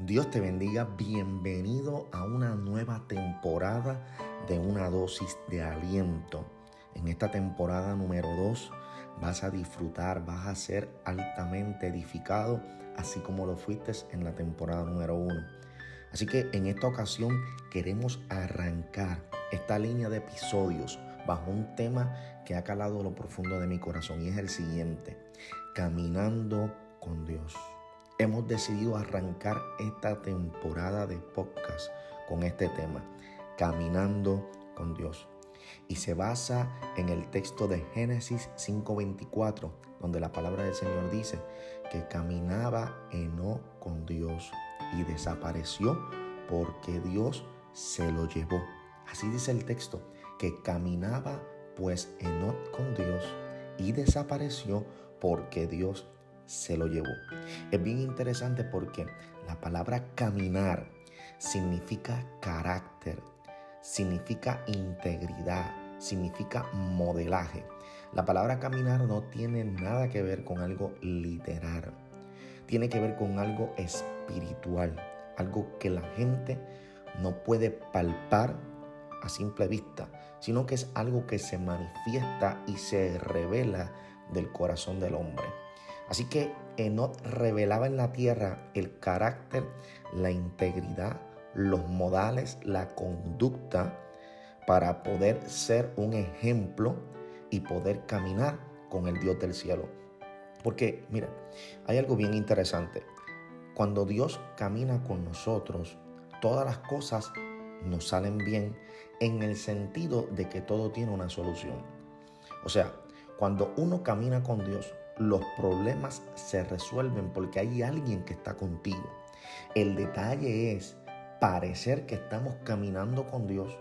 Dios te bendiga, bienvenido a una nueva temporada de una dosis de aliento. En esta temporada número 2 vas a disfrutar, vas a ser altamente edificado, así como lo fuiste en la temporada número 1. Así que en esta ocasión queremos arrancar esta línea de episodios bajo un tema que ha calado lo profundo de mi corazón y es el siguiente, caminando con Dios hemos decidido arrancar esta temporada de podcast con este tema, Caminando con Dios. Y se basa en el texto de Génesis 5:24, donde la palabra del Señor dice que caminaba Enoch con Dios y desapareció porque Dios se lo llevó. Así dice el texto, que caminaba pues Enoch con Dios y desapareció porque Dios se lo llevó. Es bien interesante porque la palabra caminar significa carácter, significa integridad, significa modelaje. La palabra caminar no tiene nada que ver con algo literal, tiene que ver con algo espiritual, algo que la gente no puede palpar a simple vista, sino que es algo que se manifiesta y se revela del corazón del hombre. Así que Enoch revelaba en la tierra el carácter, la integridad, los modales, la conducta para poder ser un ejemplo y poder caminar con el Dios del cielo. Porque, mira, hay algo bien interesante. Cuando Dios camina con nosotros, todas las cosas nos salen bien en el sentido de que todo tiene una solución. O sea, cuando uno camina con Dios, los problemas se resuelven porque hay alguien que está contigo. El detalle es parecer que estamos caminando con Dios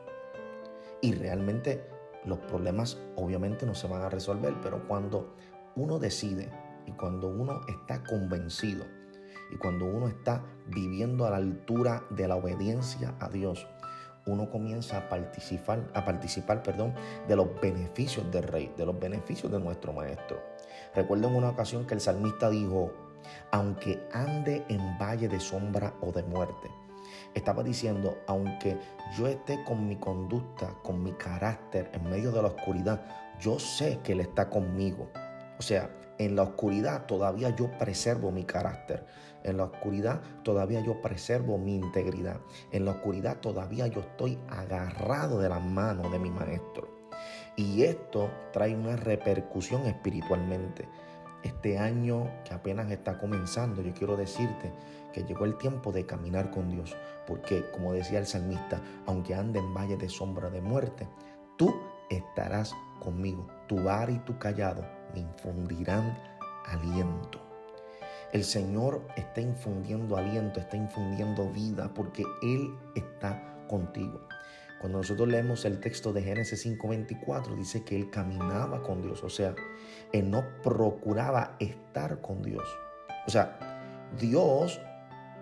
y realmente los problemas obviamente no se van a resolver, pero cuando uno decide y cuando uno está convencido y cuando uno está viviendo a la altura de la obediencia a Dios, uno comienza a participar, a participar perdón, de los beneficios del rey, de los beneficios de nuestro maestro. Recuerdo en una ocasión que el salmista dijo, aunque ande en valle de sombra o de muerte, estaba diciendo, aunque yo esté con mi conducta, con mi carácter en medio de la oscuridad, yo sé que Él está conmigo. O sea, en la oscuridad todavía yo preservo mi carácter. En la oscuridad todavía yo preservo mi integridad. En la oscuridad todavía yo estoy agarrado de la mano de mi maestro. Y esto trae una repercusión espiritualmente. Este año que apenas está comenzando, yo quiero decirte que llegó el tiempo de caminar con Dios. Porque, como decía el salmista, aunque ande en valle de sombra de muerte, tú estarás conmigo. Tu bar y tu callado me infundirán aliento. El Señor está infundiendo aliento, está infundiendo vida porque Él está contigo. Cuando nosotros leemos el texto de Génesis 5:24, dice que Él caminaba con Dios, o sea, Él no procuraba estar con Dios. O sea, Dios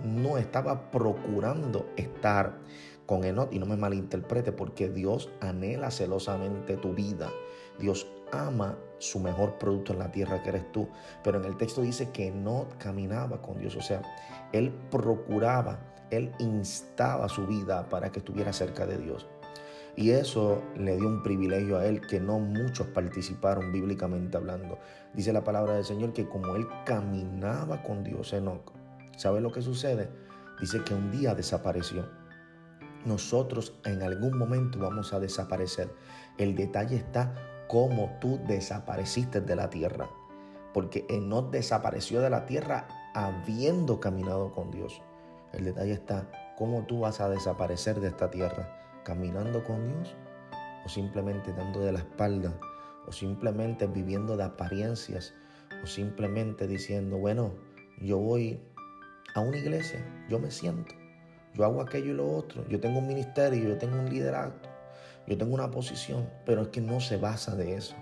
no estaba procurando estar con Enoch y no me malinterprete porque Dios anhela celosamente tu vida. Dios ama su mejor producto en la tierra que eres tú. Pero en el texto dice que no caminaba con Dios. O sea, él procuraba, él instaba su vida para que estuviera cerca de Dios. Y eso le dio un privilegio a él que no muchos participaron bíblicamente hablando. Dice la palabra del Señor que como él caminaba con Dios, Enoch, ¿sabe lo que sucede? Dice que un día desapareció. Nosotros en algún momento vamos a desaparecer. El detalle está cómo tú desapareciste de la tierra. Porque Enoch desapareció de la tierra habiendo caminado con Dios. El detalle está cómo tú vas a desaparecer de esta tierra. Caminando con Dios o simplemente dando de la espalda o simplemente viviendo de apariencias o simplemente diciendo, bueno, yo voy a una iglesia, yo me siento, yo hago aquello y lo otro, yo tengo un ministerio, yo tengo un liderazgo, yo tengo una posición, pero es que no se basa de eso.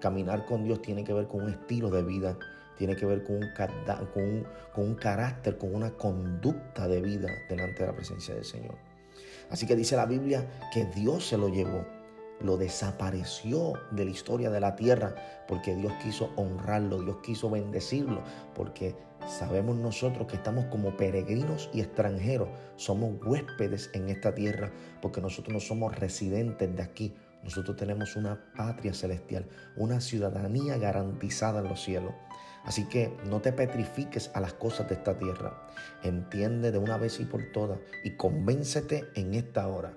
Caminar con Dios tiene que ver con un estilo de vida, tiene que ver con un, con con un carácter, con una conducta de vida delante de la presencia del Señor. Así que dice la Biblia que Dios se lo llevó. lo desapareció de la historia de la tierra porque Dios quiso honrarlo, Dios quiso bendecirlo, porque sabemos nosotros que estamos como peregrinos y extranjeros, somos huéspedes en esta tierra porque nosotros no somos residentes de aquí, nosotros tenemos una patria celestial, una ciudadanía garantizada en los cielos. Así que no te petrifiques a las cosas de esta tierra. Entiende de una vez y por todas y convéncete en esta hora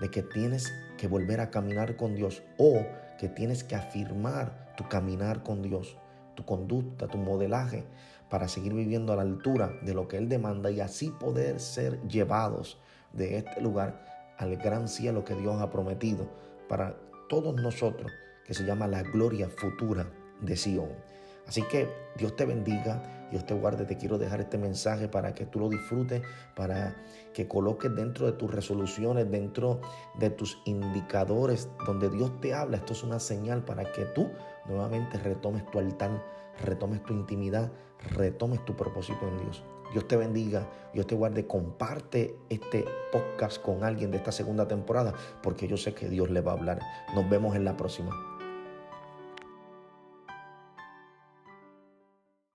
de que tienes que volver a caminar con Dios o que tienes que afirmar tu caminar con Dios, tu conducta, tu modelaje para seguir viviendo a la altura de lo que Él demanda y así poder ser llevados de este lugar al gran cielo que Dios ha prometido para todos nosotros, que se llama la gloria futura de Sion. Así que Dios te bendiga, Dios te guarde. Te quiero dejar este mensaje para que tú lo disfrutes, para que coloques dentro de tus resoluciones, dentro de tus indicadores donde Dios te habla. Esto es una señal para que tú nuevamente retomes tu altar, retomes tu intimidad, retomes tu propósito en Dios. Dios te bendiga, Dios te guarde, comparte este podcast con alguien de esta segunda temporada, porque yo sé que Dios le va a hablar. Nos vemos en la próxima.